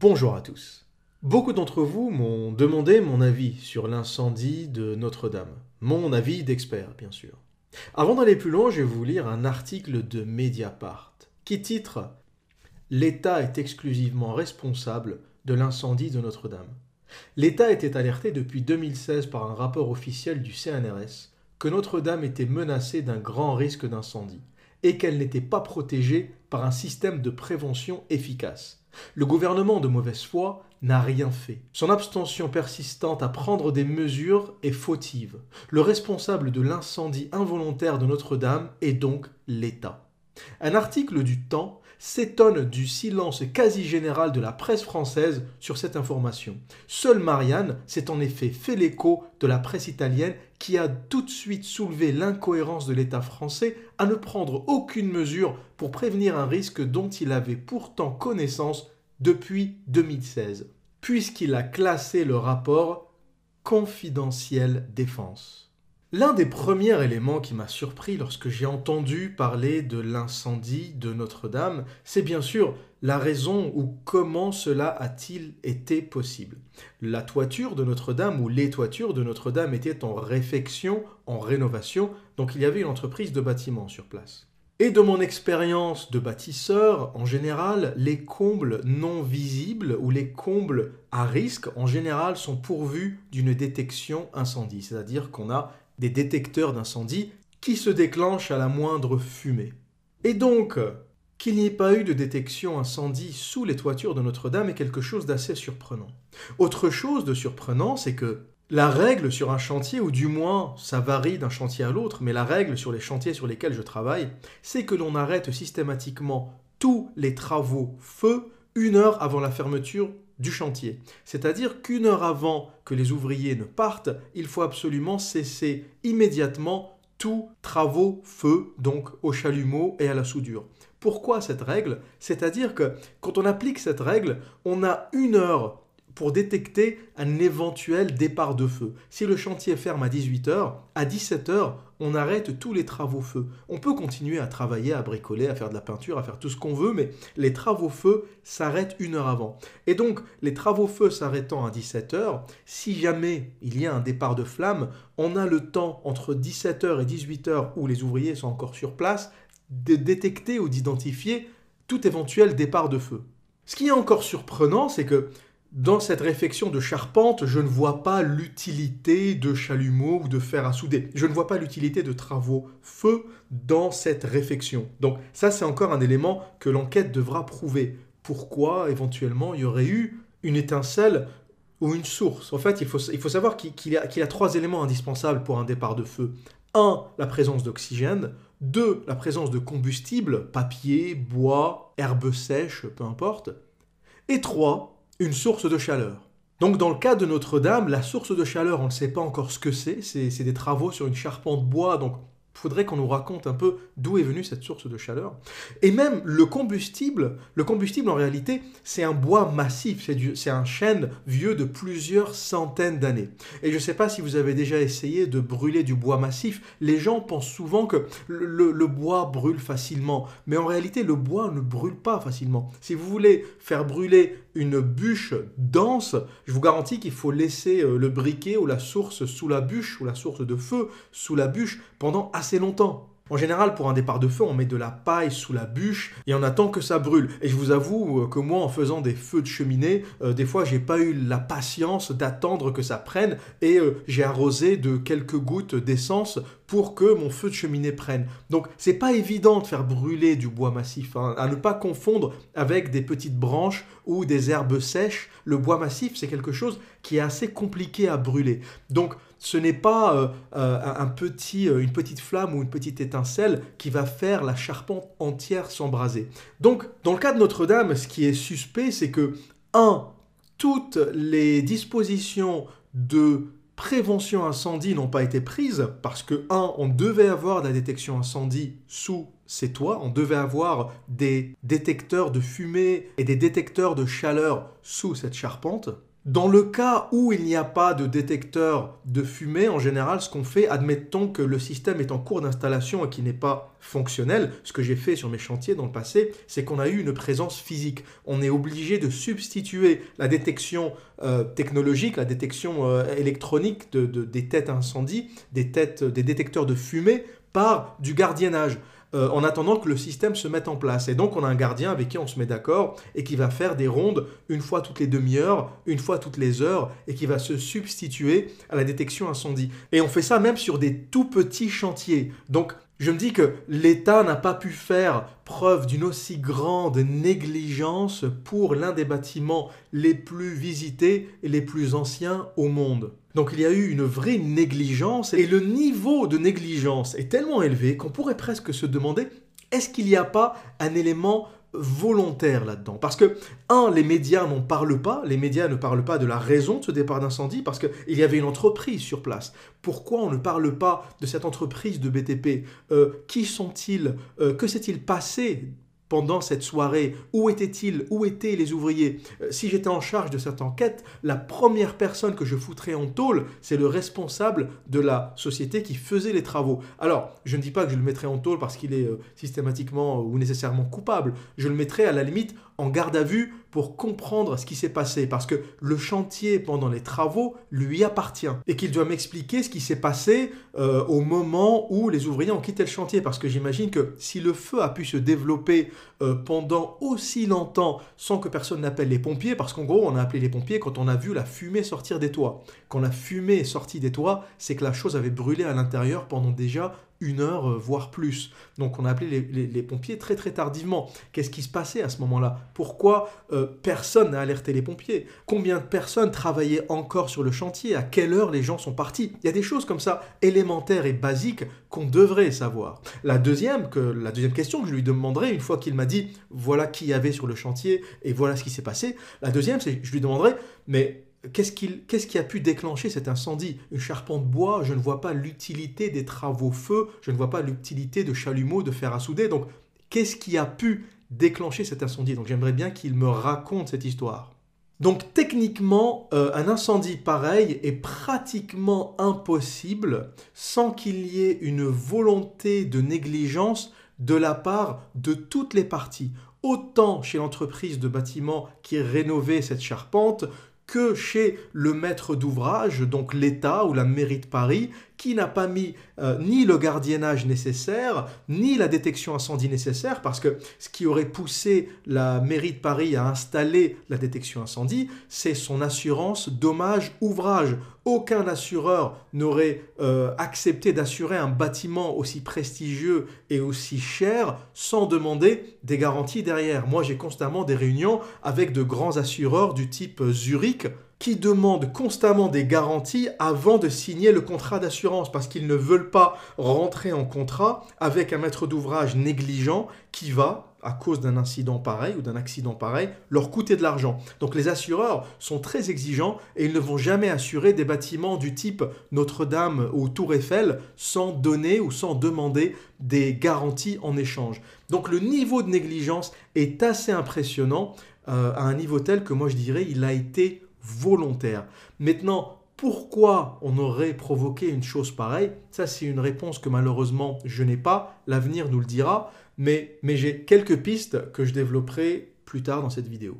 Bonjour à tous. Beaucoup d'entre vous m'ont demandé mon avis sur l'incendie de Notre-Dame. Mon avis d'expert, bien sûr. Avant d'aller plus loin, je vais vous lire un article de Mediapart qui titre L'État est exclusivement responsable de l'incendie de Notre-Dame. L'État était alerté depuis 2016 par un rapport officiel du CNRS que Notre-Dame était menacée d'un grand risque d'incendie et qu'elle n'était pas protégée par un système de prévention efficace. Le gouvernement de mauvaise foi n'a rien fait. Son abstention persistante à prendre des mesures est fautive. Le responsable de l'incendie involontaire de Notre-Dame est donc l'État. Un article du Temps s'étonne du silence quasi général de la presse française sur cette information. Seule Marianne s'est en effet fait l'écho de la presse italienne qui a tout de suite soulevé l'incohérence de l'État français à ne prendre aucune mesure pour prévenir un risque dont il avait pourtant connaissance depuis 2016, puisqu'il a classé le rapport confidentiel défense. L'un des premiers éléments qui m'a surpris lorsque j'ai entendu parler de l'incendie de Notre-Dame, c'est bien sûr la raison ou comment cela a-t-il été possible. La toiture de Notre-Dame ou les toitures de Notre-Dame étaient en réfection, en rénovation, donc il y avait une entreprise de bâtiment sur place. Et de mon expérience de bâtisseur, en général, les combles non visibles ou les combles à risque, en général, sont pourvus d'une détection incendie, c'est-à-dire qu'on a des détecteurs d'incendie qui se déclenchent à la moindre fumée. Et donc, qu'il n'y ait pas eu de détection incendie sous les toitures de Notre-Dame est quelque chose d'assez surprenant. Autre chose de surprenant, c'est que la règle sur un chantier, ou du moins ça varie d'un chantier à l'autre, mais la règle sur les chantiers sur lesquels je travaille, c'est que l'on arrête systématiquement tous les travaux feu une heure avant la fermeture du chantier. C'est-à-dire qu'une heure avant que les ouvriers ne partent, il faut absolument cesser immédiatement tous travaux feu, donc au chalumeau et à la soudure. Pourquoi cette règle? C'est-à-dire que quand on applique cette règle, on a une heure détecter un éventuel départ de feu. Si le chantier ferme à 18h, à 17h, on arrête tous les travaux feu. On peut continuer à travailler, à bricoler, à faire de la peinture, à faire tout ce qu'on veut, mais les travaux feu s'arrêtent une heure avant. Et donc, les travaux feu s'arrêtant à 17h, si jamais il y a un départ de flamme, on a le temps entre 17h et 18h où les ouvriers sont encore sur place de détecter ou d'identifier tout éventuel départ de feu. Ce qui est encore surprenant, c'est que dans cette réflexion de charpente, je ne vois pas l'utilité de chalumeau ou de fer à souder. Je ne vois pas l'utilité de travaux feu dans cette réflexion. Donc ça, c'est encore un élément que l'enquête devra prouver. Pourquoi éventuellement il y aurait eu une étincelle ou une source? En fait, il faut, il faut savoir qu'il y, a trois éléments indispensables pour un départ de feu. Un, la présence d'oxygène. Deux, la présence de combustible, papier, bois, herbes sèches, peu importe. Et trois, une source de chaleur. Donc dans le cas de Notre-Dame, la source de chaleur, on ne sait pas encore ce que c'est, c'est des travaux sur une charpente bois, donc faudrait qu'on nous raconte un peu d'où est venue cette source de chaleur. Et même le combustible, le combustible en réalité, c'est un bois massif, c'est un chêne vieux de plusieurs centaines d'années. Et je ne sais pas si vous avez déjà essayé de brûler du bois massif, les gens pensent souvent que le, le bois brûle facilement, mais en réalité le bois ne brûle pas facilement. Si vous voulez faire brûler une bûche dense, je vous garantis qu'il faut laisser euh, le briquet ou la source sous la bûche ou la source de feu sous la bûche pendant assez longtemps. En général, pour un départ de feu, on met de la paille sous la bûche et on attend que ça brûle. Et je vous avoue euh, que moi, en faisant des feux de cheminée, euh, des fois, j'ai pas eu la patience d'attendre que ça prenne et j'ai arrosé de quelques gouttes d'essence pour que mon feu de cheminée prenne. Donc, c'est pas évident de faire brûler du bois massif, hein, à ne pas confondre avec des petites branches ou des herbes sèches. Le bois massif, c'est quelque chose qui est assez compliqué à brûler. Donc, ce n'est pas euh, euh, un petit, euh, une petite flamme ou une petite étincelle qui va faire la charpente entière s'embraser. Donc, dans le cas de Notre-Dame, ce qui est suspect, c'est que, un, toutes les dispositions de prévention incendie n'ont pas été prises parce que, un, on devait avoir de la détection incendie sous ces toits, on devait avoir des détecteurs de fumée et des détecteurs de chaleur sous cette charpente. Dans le cas où il n'y a pas de détecteur de fumée, en général, ce qu'on fait, admettons que le système est en cours d'installation et qu'il n'est pas fonctionnel, ce que j'ai fait sur mes chantiers dans le passé, c'est qu'on a eu une présence physique. On est obligé de substituer la détection euh, technologique, la détection euh, électronique de, des têtes têtes, des détecteurs de fumée, par du gardiennage. Euh, en attendant que le système se mette en place. Et donc on a un gardien avec qui on se met d'accord et qui va faire des rondes une fois toutes les demi-heures, une fois toutes les heures et qui va se substituer à la détection incendie. Et on fait ça même sur des tout petits chantiers. Donc je me dis que l'État n'a pas pu faire preuve d'une aussi grande négligence pour l'un des bâtiments les plus visités et les plus anciens au monde. Donc il y a eu une vraie négligence et le niveau de négligence est tellement élevé qu'on pourrait presque se demander est-ce qu'il n'y a pas un élément volontaire là-dedans. Parce que, un, les médias n'en parlent pas, les médias ne parlent pas de la raison de ce départ d'incendie, parce qu'il y avait une entreprise sur place. Pourquoi on ne parle pas de cette entreprise de BTP euh, Qui sont-ils? Euh, Que s'est-il passé pendant cette soirée Où étaient-ils Où étaient les ouvriers? Euh, Si j'étais en charge de cette enquête, la première personne que je foutrais en tôle, c'est le responsable de la société qui faisait les travaux. Alors, je ne dis pas que je le mettrai en tôle parce qu'il est euh, systématiquement ou nécessairement coupable. Je le mettrai à la limite en garde à vue pour comprendre ce qui s'est passé, parce que le chantier pendant les travaux lui appartient, et qu'il doit m'expliquer ce qui s'est passé euh, au moment où les ouvriers ont quitté le chantier, parce que j'imagine que si le feu a pu se développer euh, pendant aussi longtemps sans que personne n'appelle les pompiers, parce qu'en gros on a appelé les pompiers quand on a vu la fumée sortir des toits. Quand la fumée est sortie des toits, c'est que la chose avait brûlé à l'intérieur pendant déjà une heure, euh, voire plus. Donc on a appelé les, pompiers très très tardivement. Qu'est-ce qui se passait à ce moment-là? Pourquoi euh, personne n'a alerté les pompiers? Combien de personnes travaillaient encore sur le chantier? À quelle heure les gens sont partis? Il y a des choses comme ça élémentaires et basiques qu'on devrait savoir. La deuxième, que, la deuxième question que je lui demanderai une fois qu'il m'a dit voilà qui y avait sur le chantier et voilà ce qui s'est passé, la deuxième c'est je lui demanderai mais Qu'est-ce qui a pu déclencher cet incendie? Une charpente bois, je ne vois pas l'utilité des travaux feu, je ne vois pas l'utilité de chalumeau, de fer à souder. Donc, qu'est-ce qui a pu déclencher cet incendie? Donc, j'aimerais bien qu'il me raconte cette histoire. Donc, techniquement, euh, un incendie pareil est pratiquement impossible sans qu'il y ait une volonté de négligence de la part de toutes les parties autant chez l'entreprise de bâtiment qui rénovait cette charpente que chez le maître d'ouvrage, donc l'État ou la mairie de Paris, qui n'a pas mis euh, ni le gardiennage nécessaire, ni la détection incendie nécessaire, parce que ce qui aurait poussé la mairie de Paris à installer la détection incendie, c'est son assurance dommage ouvrage. Aucun assureur n'aurait euh, accepté d'assurer un bâtiment aussi prestigieux et aussi cher sans demander des garanties derrière. Moi, j'ai constamment des réunions avec de grands assureurs du type Zurich, qui demandent constamment des garanties avant de signer le contrat d'assurance parce qu'ils ne veulent pas rentrer en contrat avec un maître d'ouvrage négligent qui va, à cause d'un incident pareil ou d'un accident pareil, leur coûter de l'argent. Donc les assureurs sont très exigeants et ils ne vont jamais assurer des bâtiments du type Notre-Dame ou Tour Eiffel sans donner ou sans demander des garanties en échange. Donc le niveau de négligence est assez impressionnant euh, à un niveau tel que moi je dirais il a été volontaire. Maintenant, pourquoi on aurait provoqué une chose pareille? Ça, c'est une réponse que malheureusement je n'ai pas. L'avenir nous le dira. Mais, j'ai quelques pistes que je développerai plus tard dans cette vidéo.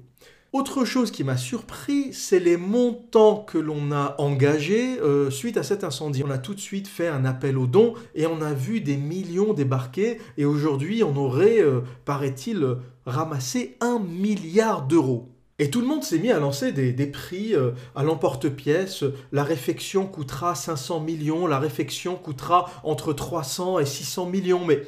Autre chose qui m'a surpris, c'est les montants que l'on a engagés euh, suite à cet incendie. On a tout de suite fait un appel aux dons et on a vu des millions débarquer. Et aujourd'hui, on aurait, euh, paraît-il, ramassé un milliard d'euros. Et tout le monde s'est mis à lancer des, prix euh, à l'emporte-pièce. La réfection coûtera 500 millions, la réfection coûtera entre 300 et 600 millions. Mais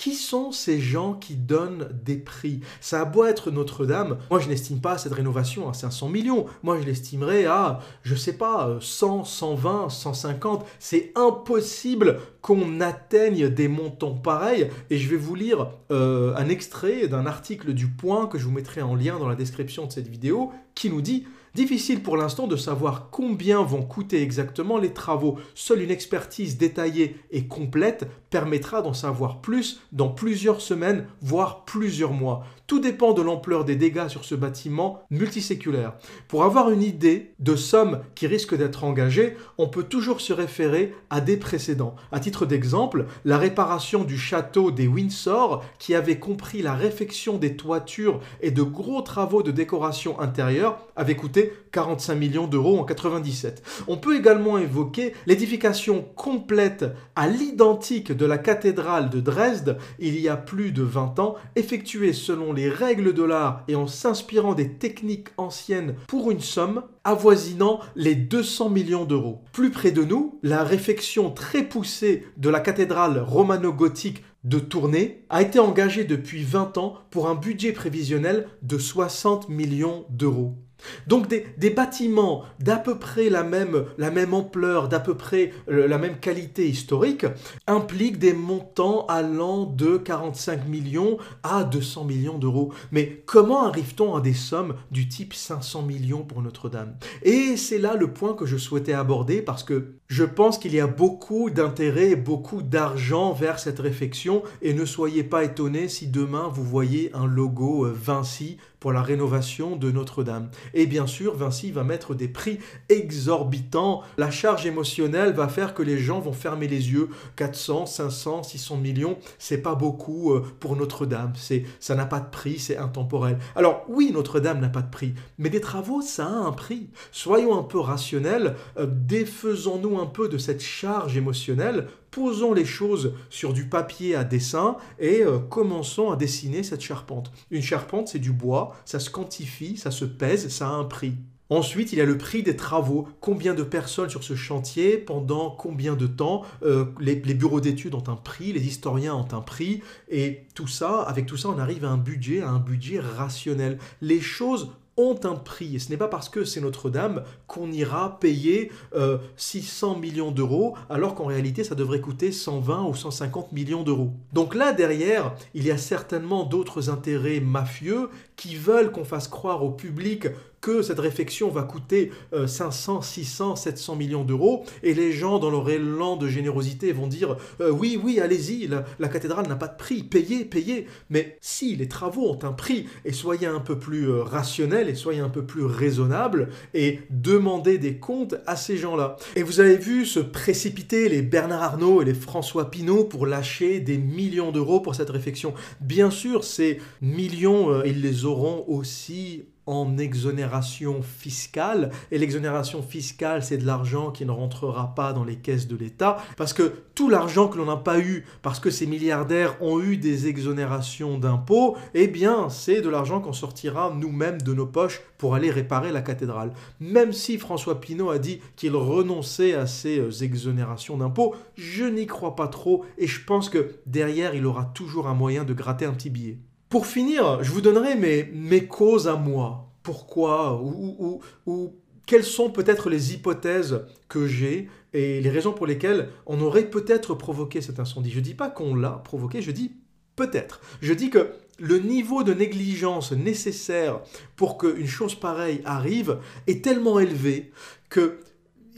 qui sont ces gens qui donnent des prix? Ça a beau être Notre-Dame, moi je n'estime pas cette rénovation à 500 millions. Moi je l'estimerais à, je sais pas, 100, 120, 150. C'est impossible qu'on atteigne des montants pareils. Et je vais vous lire euh, un extrait d'un article du Point que je vous mettrai en lien dans la description de cette vidéo qui nous dit Difficile pour l'instant de savoir combien vont coûter exactement les travaux. Seule une expertise détaillée et complète permettra d'en savoir plus dans plusieurs semaines, voire plusieurs mois. Tout dépend de l'ampleur des dégâts sur ce bâtiment multiséculaire. Pour avoir une idée de sommes qui risquent d'être engagées, on peut toujours se référer à des précédents. À titre d'exemple, la réparation du château des Windsor, qui avait compris la réfection des toitures et de gros travaux de décoration intérieure, avait coûté 45 millions d'euros en 97. On peut également évoquer l'édification complète à l'identique de la cathédrale de Dresde il y a plus de 20 ans, effectuée selon les règles de l'art et en s'inspirant des techniques anciennes pour une somme avoisinant les 200 millions d'euros. Plus près de nous, la réfection très poussée de la cathédrale romano-gothique de Tournai a été engagée depuis 20 ans pour un budget prévisionnel de 60 millions d'euros. Donc des, bâtiments d'à peu près la même, la même ampleur, d'à peu près euh, la même qualité historique, impliquent des montants allant de 45 millions à 200 millions d'euros. Mais comment arrive-t-on à des sommes du type 500 millions pour Notre-Dame? Et c'est là le point que je souhaitais aborder parce que je pense qu'il y a beaucoup d'intérêt, beaucoup d'argent vers cette réflexion et ne soyez pas étonnés si demain vous voyez un logo euh, Vinci pour la rénovation de Notre-Dame. Et bien sûr, Vinci va mettre des prix exorbitants. La charge émotionnelle va faire que les gens vont fermer les yeux. 400, 500, 600 millions, c'est pas beaucoup euh, pour Notre-Dame. C'est, ça n'a pas de prix, c'est intemporel. Alors oui, Notre-Dame n'a pas de prix, mais des travaux, ça a un prix. Soyons un peu rationnels, euh, défaisons-nous un peu de cette charge émotionnelle posons les choses sur du papier à dessin et euh, commençons à dessiner cette charpente. Une charpente, c'est du bois, ça se quantifie, ça se pèse, ça a un prix. Ensuite, il y a le prix des travaux. Combien de personnes sur ce chantier, pendant combien de temps euh, les, les, bureaux d'études ont un prix, les historiens ont un prix, et tout ça, avec tout ça, on arrive à un budget, à un budget rationnel. Les choses un prix. Et ce n'est pas parce que c'est Notre-Dame qu'on ira payer 600 euh, millions d'euros, alors qu'en réalité, ça devrait coûter 120 ou 150 millions d'euros. Donc là, derrière, il y a certainement d'autres intérêts mafieux qui veulent qu'on fasse croire au public que cette réfection va coûter 500, 600, 700 millions d'euros, et les gens, dans leur élan de générosité, vont dire euh, oui, oui, allez-y, la, cathédrale n'a pas de prix, payez, payez. Mais si les travaux ont un prix, et soyez un peu plus euh, rationnels, et soyez un peu plus raisonnables, et demandez des comptes à ces gens-là. Et vous avez vu se précipiter les Bernard Arnault et les François Pinault pour lâcher des millions d'euros pour cette réfection. Bien sûr, ces millions, euh, ils les auront aussi en exonération fiscale. Et l'exonération fiscale, c'est de l'argent qui ne rentrera pas dans les caisses de l'État. Parce que tout l'argent que l'on n'a pas eu, parce que ces milliardaires ont eu des exonérations d'impôts, eh bien, c'est de l'argent qu'on sortira nous-mêmes de nos poches pour aller réparer la cathédrale. Même si François Pinault a dit qu'il renonçait à ces euh, exonérations d'impôts, je n'y crois pas trop et je pense que derrière, il aura toujours un moyen de gratter un petit billet. Pour finir, je vous donnerai mes, causes à moi. Pourquoi ou, ou, quelles sont peut-être les hypothèses que j'ai et les raisons pour lesquelles on aurait peut-être provoqué cet incendie. Je ne dis pas qu'on l'a provoqué, je dis peut-être. Je dis que le niveau de négligence nécessaire pour qu'une chose pareille arrive est tellement élevé que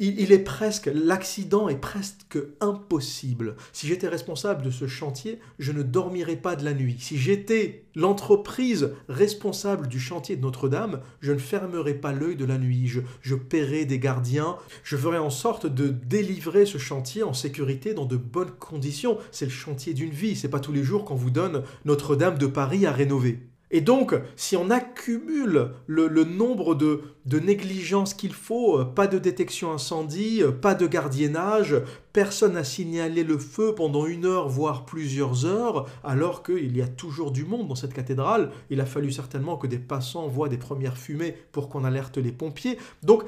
il, est presque, l'accident est presque impossible. Si j'étais responsable de ce chantier, je ne dormirais pas de la nuit. Si j'étais l'entreprise responsable du chantier de Notre-Dame, je ne fermerais pas l'œil de la nuit. Je, je paierais des gardiens. Je ferais en sorte de délivrer ce chantier en sécurité dans de bonnes conditions. C'est le chantier d'une vie. C'est pas tous les jours qu'on vous donne Notre-Dame de Paris à rénover. Et donc, si on accumule le, nombre de, négligences qu'il faut, euh, pas de détection incendie, euh, pas de gardiennage, personne n'a signalé le feu pendant une heure, voire plusieurs heures, alors qu'il y a toujours du monde dans cette cathédrale, il a fallu certainement que des passants voient des premières fumées pour qu'on alerte les pompiers. Donc,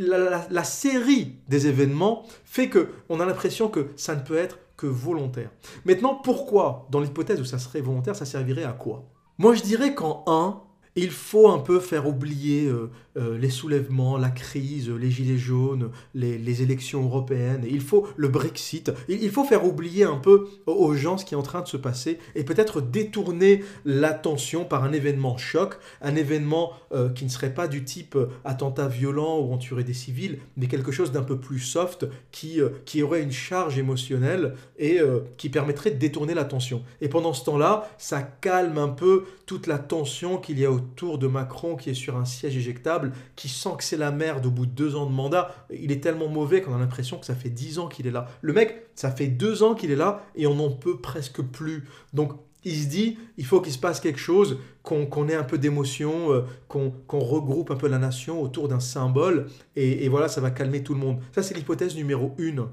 la, la série des événements fait que on a l'impression que ça ne peut être que volontaire. Maintenant, pourquoi, dans l'hypothèse où ça serait volontaire, ça servirait à quoi? Moi, je dirais qu'en un, Il faut un peu faire oublier euh, euh, les soulèvements, la crise, les gilets jaunes, les, élections européennes. Il faut le Brexit. Il, faut faire oublier un peu aux gens ce qui est en train de se passer et peut-être détourner l'attention par un événement choc, un événement euh, qui ne serait pas du type attentat violent où on tuerait des civils, mais quelque chose d'un peu plus soft qui, qui aurait une charge émotionnelle et qui permettrait de détourner l'attention. Et pendant ce temps-là, ça calme un peu toute la tension qu'il y a autour de Macron qui est sur un siège éjectable, qui sent que c'est la merde au bout de deux ans de mandat. Il est tellement mauvais qu'on a l'impression que ça fait dix ans qu'il est là. Le mec, ça fait deux ans qu'il est là et on n'en peut presque plus. Donc il se dit, il faut qu'il se passe quelque chose, qu'on ait un peu d'émotion, euh, qu'on regroupe un peu la nation autour d'un symbole, et, et, voilà, ça va calmer tout le monde. Ça, c'est l'hypothèse numéro une.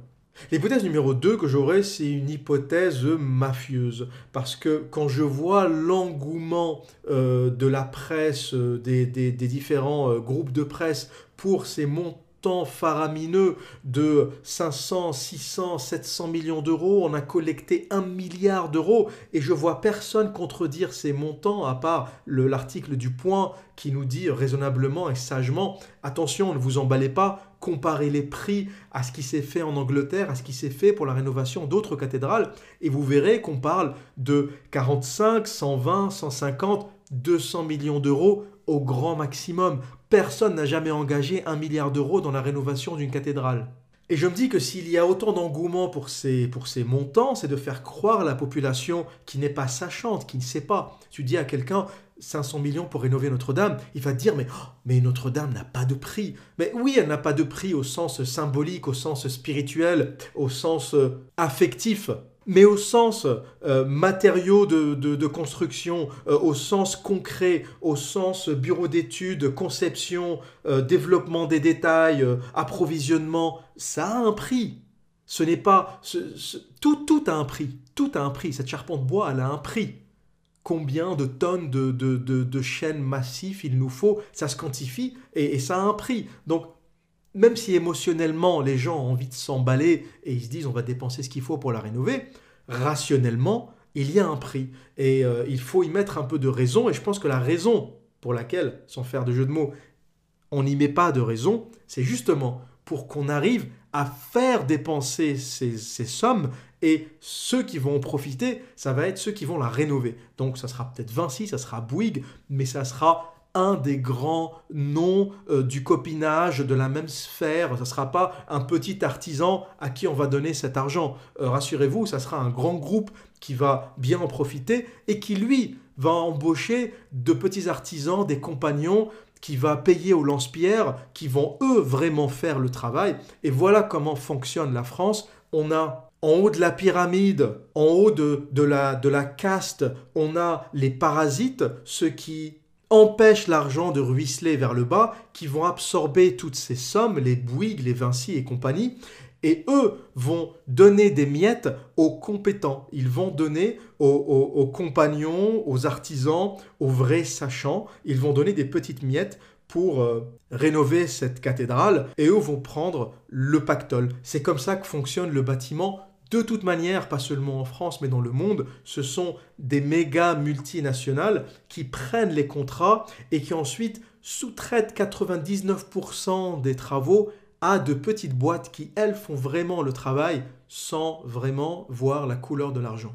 L'hypothèse numéro 2 que j'aurais, c'est une hypothèse mafieuse. Parce que quand je vois l'engouement euh, de la presse, euh, des, différents euh, groupes de presse pour ces montants faramineux de 500, 600, 700 millions d'euros, on a collecté un milliard d'euros. Et je vois personne contredire ces montants à part l'article du Point qui nous dit raisonnablement et sagement attention, ne vous emballez pas, comparez les prix à ce qui s'est fait en Angleterre, à ce qui s'est fait pour la rénovation d'autres cathédrales, et vous verrez qu'on parle de 45, 120, 150, 200 millions d'euros au grand maximum. Personne n'a jamais engagé un milliard d'euros dans la rénovation d'une cathédrale. Et je me dis que s'il y a autant d'engouement pour ces, pour ces montants, c'est de faire croire à la population qui n'est pas sachante, qui ne sait pas. Tu dis à quelqu'un, 500 millions pour rénover Notre-Dame, il va dire mais, oh, mais Notre-Dame n'a pas de prix. Mais oui, elle n'a pas de prix au sens symbolique, au sens spirituel, au sens euh, affectif, mais au sens euh, matériaux de, construction, euh, au sens concret, au sens bureau d'études, conception, développement des détails, approvisionnement, ça a un prix. Ce n'est pas... tout, tout a un prix. Tout a un prix. Cette charpente bois, elle a un prix combien de tonnes de, de, chaînes massifs il nous faut, ça se quantifie et, ça a un prix. Donc, même si émotionnellement les gens ont envie de s'emballer et ils se disent on va dépenser ce qu'il faut pour la rénover, rationnellement, il y a un prix. Et euh, il faut y mettre un peu de raison. Et je pense que la raison pour laquelle, sans faire de jeu de mots, on n'y met pas de raison, c'est justement pour qu'on arrive à faire dépenser ces, ces, sommes et ceux qui vont en profiter, ça va être ceux qui vont la rénover. Donc ça sera peut-être Vinci, ça sera Bouygues, mais ça sera un des grands noms euh, du copinage de la même sphère. Ça ne sera pas un petit artisan à qui on va donner cet argent. Euh, rassurez-vous, ça sera un grand groupe qui va bien en profiter et qui, lui, va embaucher de petits artisans, des compagnons, qui va payer aux lance-pierres, qui vont eux vraiment faire le travail. Et voilà comment fonctionne la France. On a en haut de la pyramide, en haut de, la, de la caste, on a les parasites, ceux qui empêchent l'argent de ruisseler vers le bas, qui vont absorber toutes ces sommes, les Bouygues, les Vinci et compagnie, et eux vont donner des miettes aux compétents. Ils vont donner aux, compagnons, aux artisans, aux vrais sachants. Ils vont donner des petites miettes pour euh, rénover cette cathédrale et eux vont prendre le pactole. C'est comme ça que fonctionne le bâtiment de toute manière, pas seulement en France, mais dans le monde, ce sont des méga multinationales qui prennent les contrats et qui ensuite sous-traitent 99% des travaux à de petites boîtes qui, elles, font vraiment le travail sans vraiment voir la couleur de l'argent.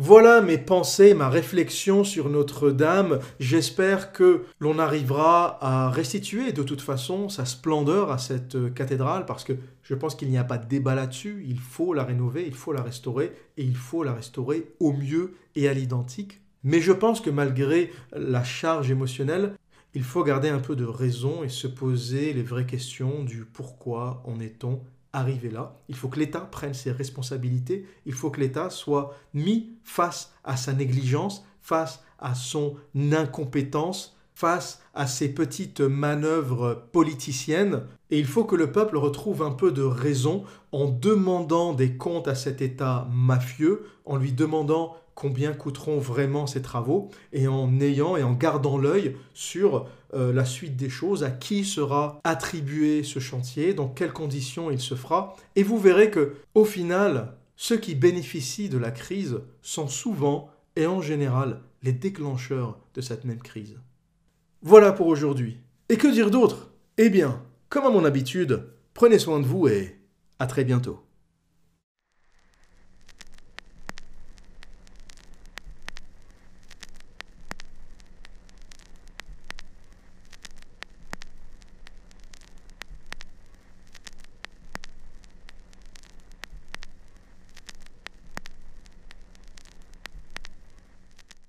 Voilà mes pensées, ma réflexion sur Notre-Dame. J'espère que l'on arrivera à restituer de toute façon sa splendeur à cette euh, cathédrale parce que je pense qu'il n'y a pas de débat là-dessus. Il faut la rénover, il faut la restaurer et il faut la restaurer au mieux et à l'identique. Mais je pense que malgré la charge émotionnelle, il faut garder un peu de raison et se poser les vraies questions du pourquoi en est-on arriver là. Il faut que l'État prenne ses responsabilités. Il faut que l'État soit mis face à sa négligence, face à son incompétence, face à ses petites manœuvres politiciennes. Et il faut que le peuple retrouve un peu de raison en demandant des comptes à cet État mafieux, en lui demandant combien coûteront vraiment ces travaux, et en ayant et en gardant l'œil sur euh, la suite des choses, à qui sera attribué ce chantier, dans quelles conditions il se fera, et vous verrez que, au final, ceux qui bénéficient de la crise sont souvent et en général les déclencheurs de cette même crise. Voilà pour aujourd'hui. Et que dire d'autre? Eh bien, comme à mon habitude, prenez soin de vous et à très bientôt.